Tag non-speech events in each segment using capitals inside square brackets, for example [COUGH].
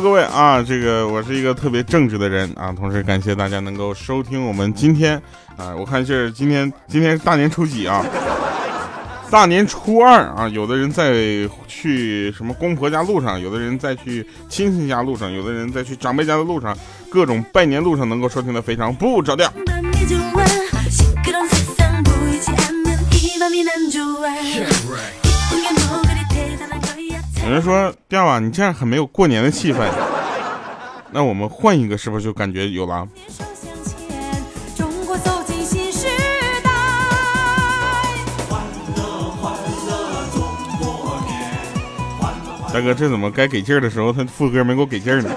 各位啊，这个我是一个特别正直的人啊，同时感谢大家能够收听我们今天啊，我看是今天今天是大年初几啊？[LAUGHS] 大年初二啊，有的人在去什么公婆家路上，有的人在去亲戚家路上，有的人在去长辈家的路上，各种拜年路上能够收听的非常不着调。说调啊，你这样很没有过年的气氛。[LAUGHS] 那我们换一个，是不是就感觉有了？大哥，这怎么该给劲儿的时候，他副歌没给我给劲儿呢？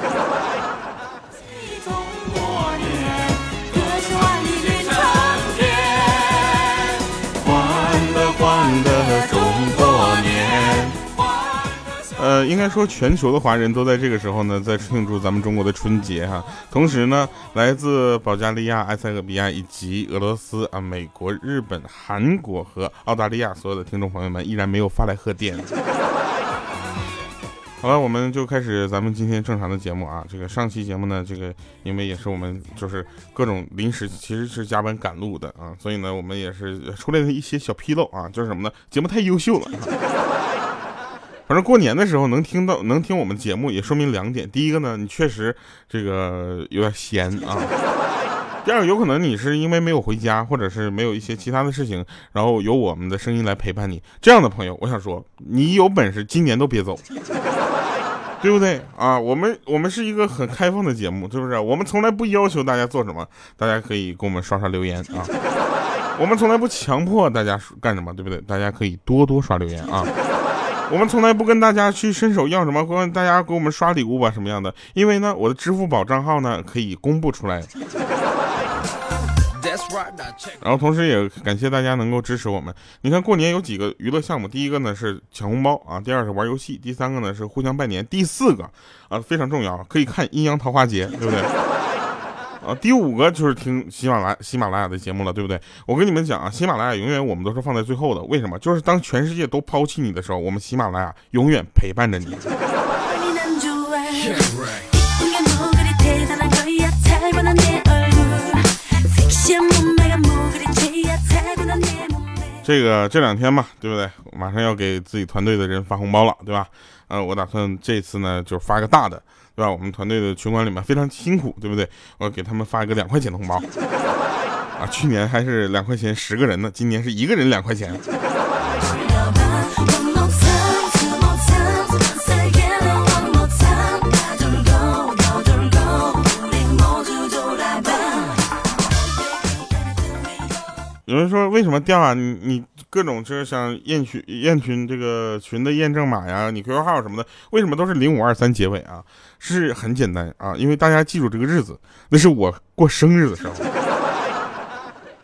应该说全球的华人都在这个时候呢，在庆祝咱们中国的春节哈。同时呢，来自保加利亚、埃塞俄比亚以及俄罗斯啊、美国、日本、韩国和澳大利亚所有的听众朋友们，依然没有发来贺电。[LAUGHS] 好了，我们就开始咱们今天正常的节目啊。这个上期节目呢，这个因为也是我们就是各种临时，其实是加班赶路的啊，所以呢，我们也是出来了一些小纰漏啊，就是什么呢？节目太优秀了。反正过年的时候能听到能听我们节目，也说明两点：第一个呢，你确实这个有点闲啊；[LAUGHS] 第二个，有可能你是因为没有回家，或者是没有一些其他的事情，然后有我们的声音来陪伴你。这样的朋友，我想说，你有本事今年都别走。[LAUGHS] 对不对啊？我们我们是一个很开放的节目，是不是？我们从来不要求大家做什么，大家可以给我们刷刷留言啊。[LAUGHS] 我们从来不强迫大家干什么，对不对？大家可以多多刷留言啊。我们从来不跟大家去伸手要什么，问大家给我们刷礼物吧，什么样的？因为呢，我的支付宝账号呢可以公布出来。然后同时也感谢大家能够支持我们。你看过年有几个娱乐项目，第一个呢是抢红包啊，第二是玩游戏，第三个呢是互相拜年，第四个啊非常重要，可以看阴阳桃花节，对不对？啊，第五个就是听喜马拉喜马拉雅的节目了，对不对？我跟你们讲啊，喜马拉雅永远我们都是放在最后的，为什么？就是当全世界都抛弃你的时候，我们喜马拉雅永远陪伴着你。这个这两天嘛，对不对？马上要给自己团队的人发红包了，对吧？呃，我打算这次呢，就发个大的，对吧？我们团队的群管里面非常辛苦，对不对？我给他们发一个两块钱的红包。啊，去年还是两块钱十个人呢，今年是一个人两块钱。有人说为什么掉啊？你你各种就是像验群验群这个群的验证码呀，你 QQ 号什么的，为什么都是零五二三结尾啊？是很简单啊，因为大家记住这个日子，那是我过生日的时候，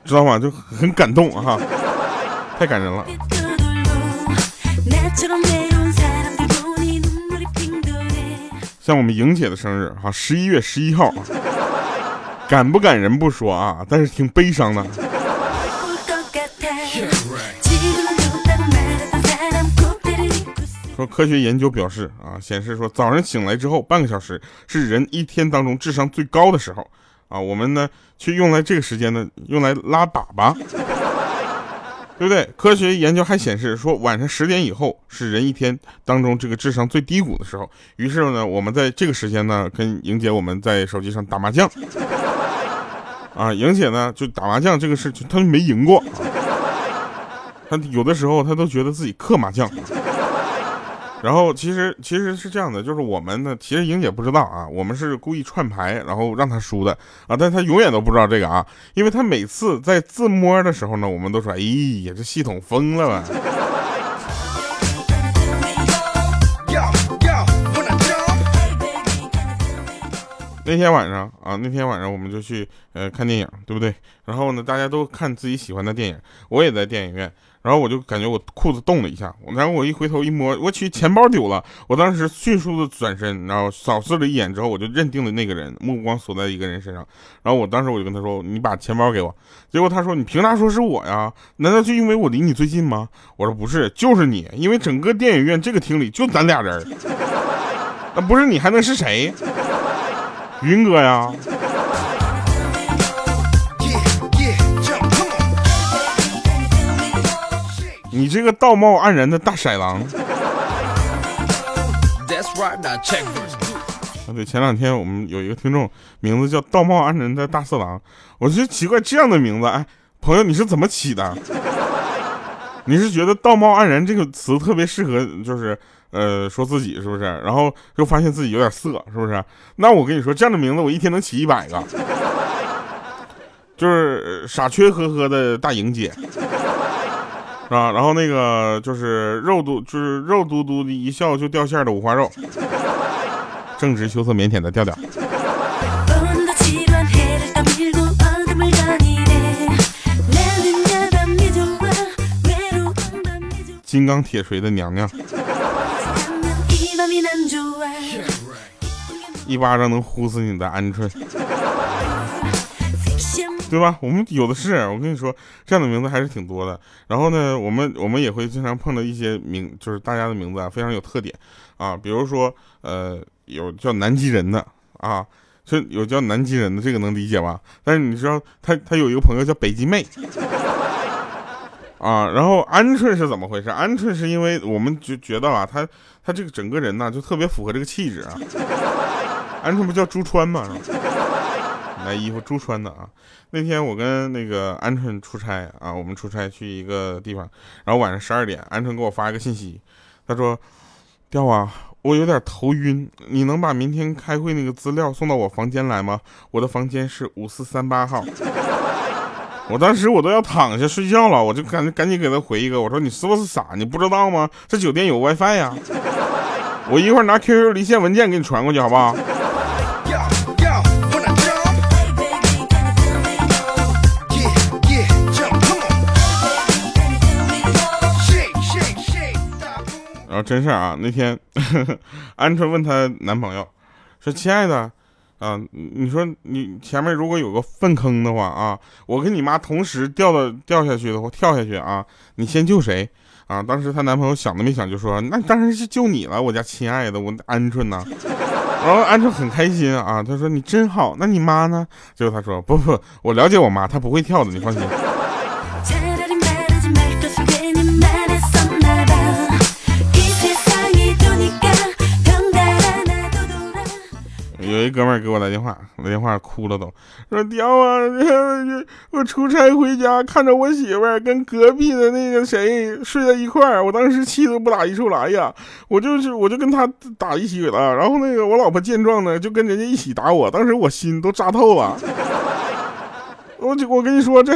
知道吗？就很感动哈，太感人了。像我们莹姐的生日哈，十一月十一号，感不感人不说啊，但是挺悲伤的。[LAUGHS] 说科学研究表示啊，显示说早上醒来之后半个小时是人一天当中智商最高的时候啊，我们呢去用来这个时间呢用来拉粑粑，[LAUGHS] 对不对？科学研究还显示说晚上十点以后是人一天当中这个智商最低谷的时候，于是呢我们在这个时间呢跟莹姐我们在手机上打麻将，啊，莹姐呢就打麻将这个事就她没赢过。他有的时候他都觉得自己克麻将，[LAUGHS] 然后其实其实是这样的，就是我们呢，其实莹姐不知道啊，我们是故意串牌，然后让他输的啊，但他永远都不知道这个啊，因为他每次在自摸的时候呢，我们都说，哎呀，这系统疯了吧。[LAUGHS] [LAUGHS] 那天晚上啊，那天晚上我们就去呃看电影，对不对？然后呢，大家都看自己喜欢的电影，我也在电影院。然后我就感觉我裤子动了一下，然后我一回头一摸，我去钱包丢了。我当时迅速的转身，然后扫视了一眼之后，我就认定了那个人，目光锁在一个人身上。然后我当时我就跟他说：“你把钱包给我。”结果他说：“你凭啥说是我呀？难道就因为我离你最近吗？”我说：“不是，就是你，因为整个电影院这个厅里就咱俩人，[LAUGHS] 那不是你还能是谁？[LAUGHS] 云哥呀。”你这个道貌岸然的大色狼。啊，对，前两天我们有一个听众，名字叫道貌岸然的大色狼，我就奇怪这样的名字，哎，朋友你是怎么起的？[LAUGHS] 你是觉得道貌岸然这个词特别适合，就是呃说自己是不是？然后又发现自己有点色，是不是？那我跟你说，这样的名字我一天能起一百个，就是傻缺呵呵的大莹姐。啊，然后那个就是肉嘟，就是肉嘟嘟的一笑就掉馅的五花肉，正直羞涩腼腆的调调，金刚铁锤的娘娘，一巴掌能呼死你的鹌鹑。对吧？我们有的是，我跟你说，这样的名字还是挺多的。然后呢，我们我们也会经常碰到一些名，就是大家的名字啊，非常有特点啊。比如说，呃，有叫南极人的啊，就有叫南极人的，这个能理解吧？但是你知道，他他有一个朋友叫北极妹啊。然后鹌鹑是怎么回事？鹌鹑是因为我们就觉得啊，他他这个整个人呢，就特别符合这个气质啊。[LAUGHS] 鹌鹑不叫朱川吗？买衣服猪穿的啊，那天我跟那个鹌鹑出差啊，我们出差去一个地方，然后晚上十二点，鹌鹑给我发一个信息，他说：“调啊，我有点头晕，你能把明天开会那个资料送到我房间来吗？我的房间是五四三八号。” [LAUGHS] 我当时我都要躺下睡觉了，我就赶赶紧给他回一个，我说：“你是不是傻？你不知道吗？这酒店有 WiFi 呀，我一会儿拿 QQ 离线文件给你传过去，好不好？”真事啊，那天鹌鹑问她男朋友说：“亲爱的，啊，你说你前面如果有个粪坑的话啊，我跟你妈同时掉到掉下去的话，跳下去啊，你先救谁啊？”当时她男朋友想都没想就说：“那当然是救你了，我家亲爱的，我鹌鹑呐。”然后鹌鹑很开心啊，他说：“你真好，那你妈呢？”结果他说：“不不，我了解我妈，她不会跳的，你放心。[LAUGHS] ”有一哥们给我来电话，来电话哭了都，说屌啊！[LAUGHS] 我出差回家，看着我媳妇儿跟隔壁的那个谁睡在一块儿，我当时气都不打一处来呀！我就是我就跟他打一起了，然后那个我老婆见状呢，就跟人家一起打我，当时我心都扎透了。[LAUGHS] 我就我跟你说，这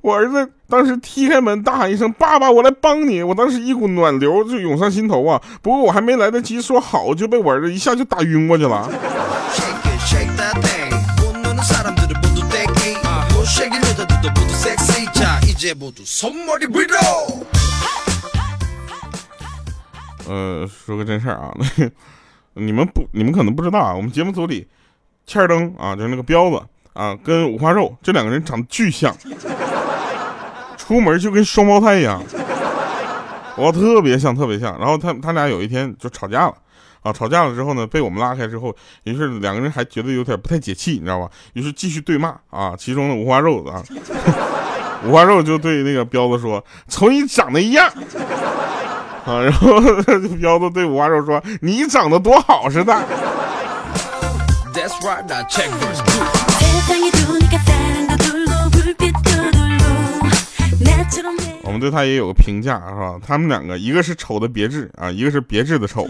我儿子当时踢开门，大喊一声：“爸爸，我来帮你！”我当时一股暖流就涌上心头啊！不过我还没来得及说好，就被我儿子一下就打晕过去了。呃，说个真事儿啊，[LAUGHS] 你们不，你们可能不知道啊，我们节目组里，欠儿灯啊，就是那个彪子啊，跟五花肉这两个人长得巨像，出门就跟双胞胎一样，我特别像，特别像。然后他他俩有一天就吵架了。啊，吵架了之后呢，被我们拉开之后，于是两个人还觉得有点不太解气，你知道吧？于是继续对骂啊。其中的五花肉啊，五花肉就对那个彪子说：“瞅你长得一样。”啊，然后彪子对五花肉说：“你长得多好似的。”我们对他也有个评价，是吧？他们两个，一个是丑的别致啊，一个是别致的丑。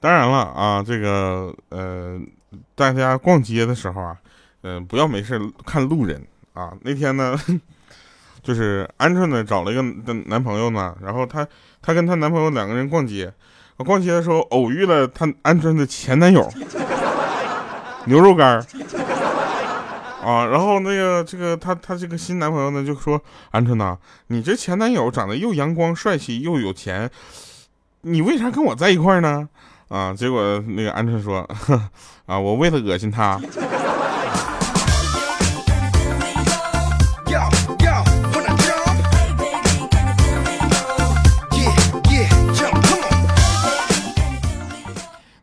当然了啊，这个呃，大家逛街的时候啊，嗯，不要没事看路人啊。那天呢，[LAUGHS] 就是鹌鹑呢找了一个男朋友呢，然后她她跟她男朋友两个人逛街，逛街的时候偶遇了她鹌鹑的前男友。[LAUGHS] 牛肉干儿。啊，然后那个这个她她这个新男朋友呢就说：“鹌鹑呐，你这前男友长得又阳光帅气又有钱，你为啥跟我在一块呢？”啊，结果那个鹌鹑说：“ [LAUGHS] 啊，我为了恶心他。”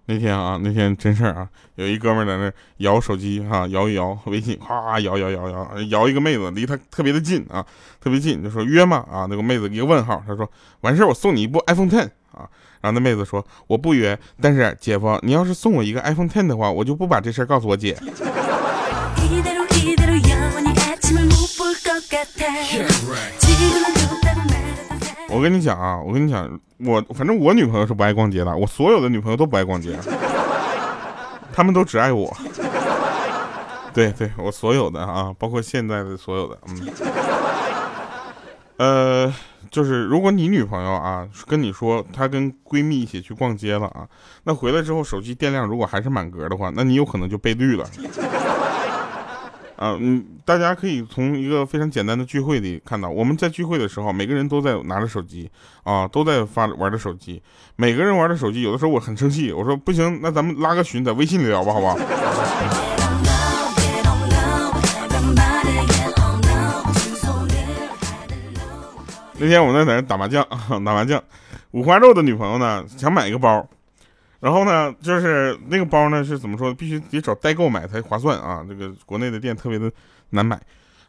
那天啊，那天真事儿啊，有一哥们在那摇手机哈，摇一摇微信，哗摇摇摇摇摇一个妹子，离他特别的近啊，特别近，就说约嘛啊，那个妹子一个问号，他说完事儿我送你一部 iPhone Ten 啊，然后那妹子说我不约，但是姐夫你要是送我一个 iPhone Ten 的话，我就不把这事儿告诉我姐。我跟你讲啊，我跟你讲，我反正我女朋友是不爱逛街的，我所有的女朋友都不爱逛街，他们都只爱我。[LAUGHS] 对对，我所有的啊，包括现在的所有的，嗯，呃，就是如果你女朋友啊跟你说她跟闺蜜一起去逛街了啊，那回来之后手机电量如果还是满格的话，那你有可能就被绿了。啊，嗯，大家可以从一个非常简单的聚会里看到，我们在聚会的时候，每个人都在拿着手机，啊，都在发玩着手机，每个人玩着手机，有的时候我很生气，我说不行，那咱们拉个群，在微信里聊吧，好不好？那天我们在在那打麻将，[LAUGHS] 打麻将，五花肉的女朋友呢想买一个包。然后呢，就是那个包呢是怎么说？必须得找代购买才划算啊！这个国内的店特别的难买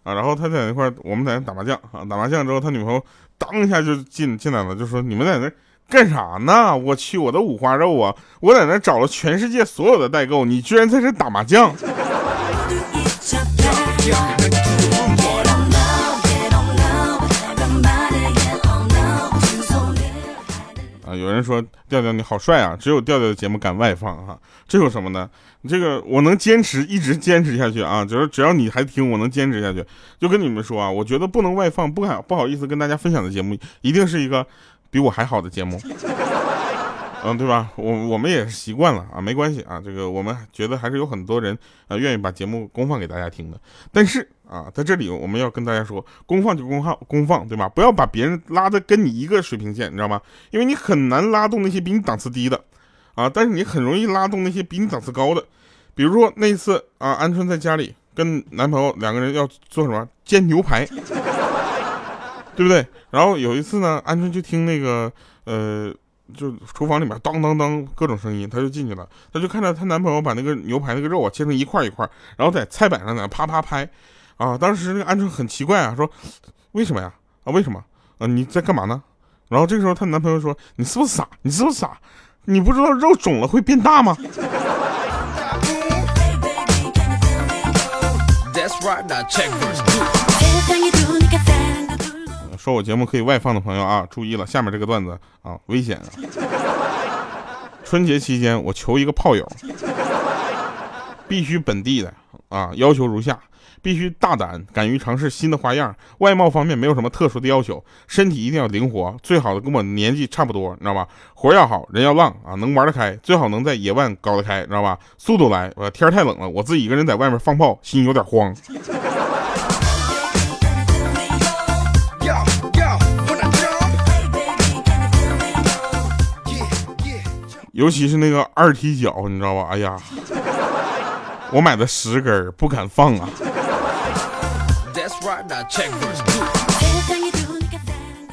啊。然后他在那块我们在那打麻将啊，打麻将之后，他女朋友当一下就进进来了，就说：“你们在那干啥呢？我去，我的五花肉啊！我在那找了全世界所有的代购，你居然在这打麻将！”有人说调调你好帅啊，只有调调的节目敢外放哈，这有什么呢？这个我能坚持一直坚持下去啊，就是只要你还听，我能坚持下去。就跟你们说啊，我觉得不能外放，不敢不好意思跟大家分享的节目，一定是一个比我还好的节目。嗯，对吧？我我们也是习惯了啊，没关系啊。这个我们觉得还是有很多人啊愿意把节目公放给大家听的。但是啊，在这里我们要跟大家说，公放就公放，公放对吧？不要把别人拉的跟你一个水平线，你知道吗？因为你很难拉动那些比你档次低的啊，但是你很容易拉动那些比你档次高的。比如说那一次啊，鹌鹑在家里跟男朋友两个人要做什么煎牛排，[LAUGHS] 对不对？然后有一次呢，鹌鹑就听那个呃。就厨房里面当当当各种声音，她就进去了，她就看到她男朋友把那个牛排那个肉啊切成一块一块，然后在菜板上呢啪啪拍，啊，当时那个鹌鹑很奇怪啊，说为什么呀？啊，为什么？啊，你在干嘛呢？然后这个时候她男朋友说，你是不是傻？你是不是傻？你不知道肉肿了会变大吗？说我节目可以外放的朋友啊，注意了，下面这个段子啊，危险啊！春节期间我求一个炮友，必须本地的啊，要求如下：必须大胆，敢于尝试新的花样，外貌方面没有什么特殊的要求，身体一定要灵活，最好的跟我年纪差不多，你知道吧？活要好，人要浪啊，能玩得开，最好能在野外搞得开，知道吧？速度来，我天太冷了，我自己一个人在外面放炮，心有点慌。尤其是那个二踢脚，你知道吧？哎呀，我买的十根不敢放啊。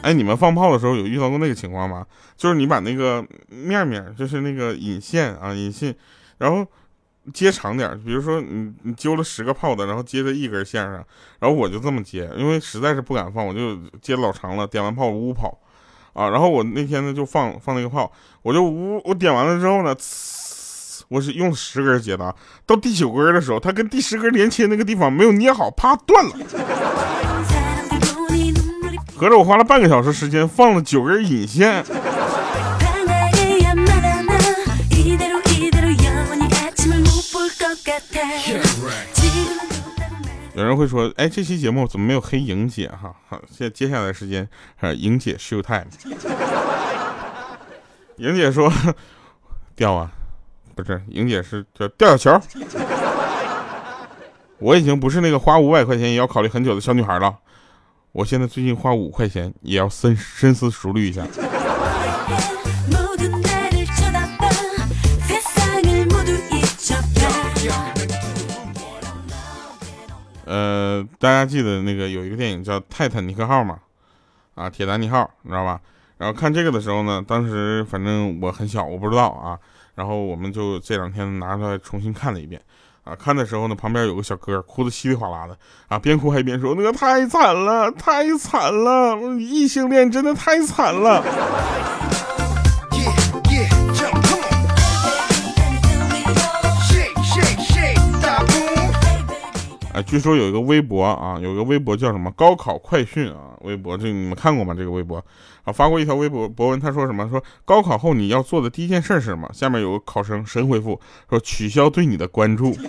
哎，你们放炮的时候有遇到过那个情况吗？就是你把那个面面，就是那个引线啊，引线，然后接长点，比如说你你揪了十个炮的，然后接在一根线上，然后我就这么接，因为实在是不敢放，我就接老长了，点完炮呜跑。啊，然后我那天呢就放放那个炮，我就呜，我点完了之后呢，我是用十根接的，到第九根的时候，它跟第十根连接那个地方没有捏好，啪断了。合着我花了半个小时时间放了九根引线。有人会说，哎，这期节目怎么没有黑莹姐哈？好，现接下来时间，啊，莹姐 show time。[LAUGHS] 莹姐说，掉啊，不是，莹姐是叫掉小球。我已经不是那个花五百块钱也要考虑很久的小女孩了，我现在最近花五块钱也要深深思熟虑一下。[LAUGHS] 呃，大家记得那个有一个电影叫《泰坦尼克号》吗？啊，铁达尼号，你知道吧？然后看这个的时候呢，当时反正我很小，我不知道啊。然后我们就这两天拿出来重新看了一遍。啊，看的时候呢，旁边有个小哥哭的稀里哗啦的，啊，边哭还边说：“那个太惨了，太惨了，异性恋真的太惨了。”啊，据说有一个微博啊，有一个微博叫什么“高考快讯”啊，微博这你们看过吗？这个微博啊，发过一条微博博文，他说什么？说高考后你要做的第一件事是什么？下面有个考生神回复说：取消对你的关注。[LAUGHS]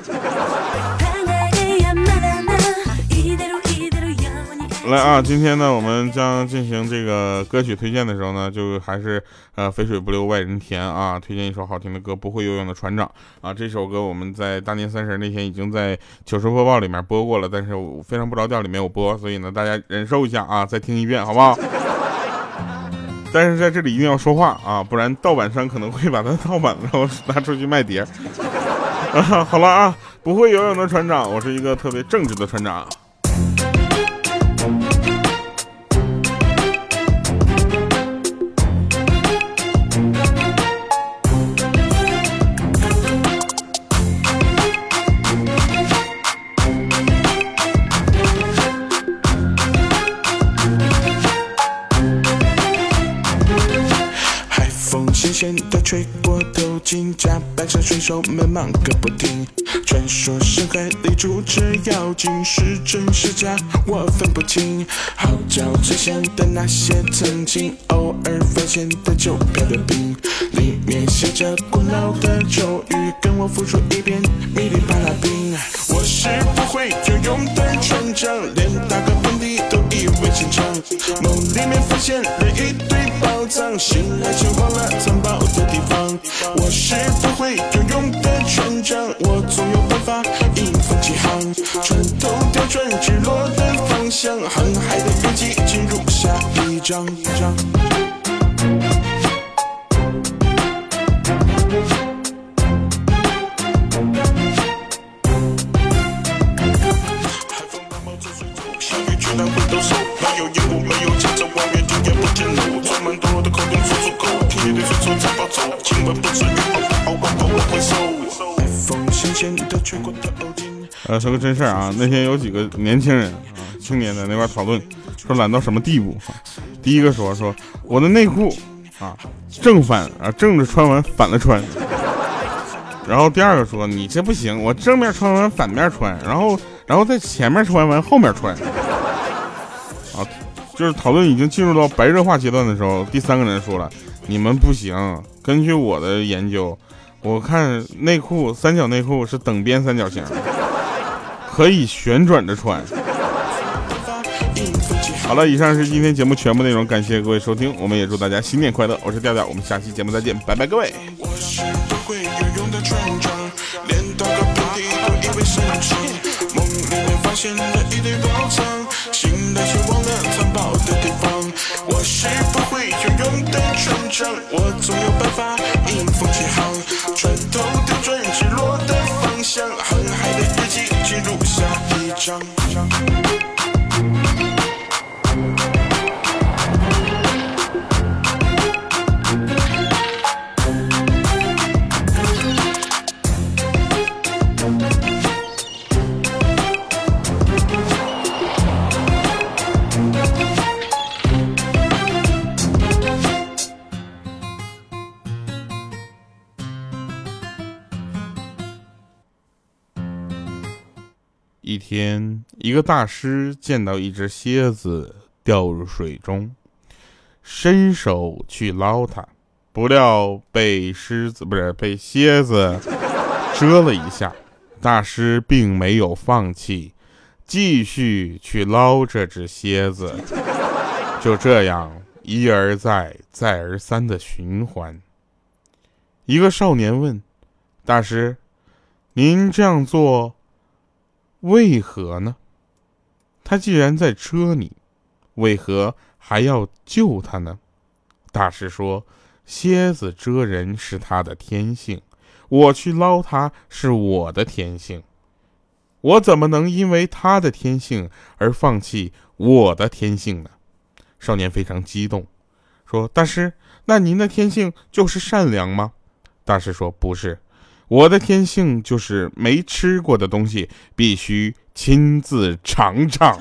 来啊，今天呢，我们将进行这个歌曲推荐的时候呢，就还是呃，肥水不流外人田啊，推荐一首好听的歌，《不会游泳的船长》啊。这首歌我们在大年三十那天已经在糗事播报里面播过了，但是我非常不着调里没有播，所以呢，大家忍受一下啊，再听一遍好不好？但是在这里一定要说话啊，不然盗版商可能会把它盗版然后拿出去卖碟。啊，[LAUGHS] 好了啊，不会游泳的船长，我是一个特别正直的船长。甲板上水手们忙个不停。传说深海里住着妖精，是真是假我分不清。号角吹响的那些曾经偶尔发现的旧漂流瓶，里面写着古老的咒语，跟我复述一遍。米里巴拉冰，我是不会游泳的船长，连打个喷嚏都意味深长。梦里面发现了一堆宝藏，醒来却忘了藏宝的地方。我是不会游泳的船长，我总有办法迎风起航。船头调转直落的方向，航海的日记进入下一章。呃，说个真事儿啊，那天有几个年轻人啊，青年在那块讨论，说懒到什么地步？第一个说说我的内裤啊，正反啊，正着穿完反了穿。然后第二个说你这不行，我正面穿完反面穿，然后然后在前面穿完后面穿。啊，就是讨论已经进入到白热化阶段的时候，第三个人说了，你们不行，根据我的研究，我看内裤三角内裤是等边三角形。可以旋转着穿。好了，以上是今天节目全部内容，感谢各位收听，我们也祝大家新年快乐。我是调调，我们下期节目再见，拜拜，各位。一我是不会游泳的船长，我总有办法迎风起航，船头的转日落的方向，航海的日记记录下一章。大师见到一只蝎子掉入水中，伸手去捞它，不料被狮子不是被蝎子蛰了一下。大师并没有放弃，继续去捞这只蝎子。就这样一而再、再而三的循环。一个少年问大师：“您这样做？”为何呢？他既然在蛰你，为何还要救他呢？大师说：“蝎子蛰人是他的天性，我去捞它是我的天性，我怎么能因为他的天性而放弃我的天性呢？”少年非常激动，说：“大师，那您的天性就是善良吗？”大师说：“不是，我的天性就是没吃过的东西必须亲自尝尝。”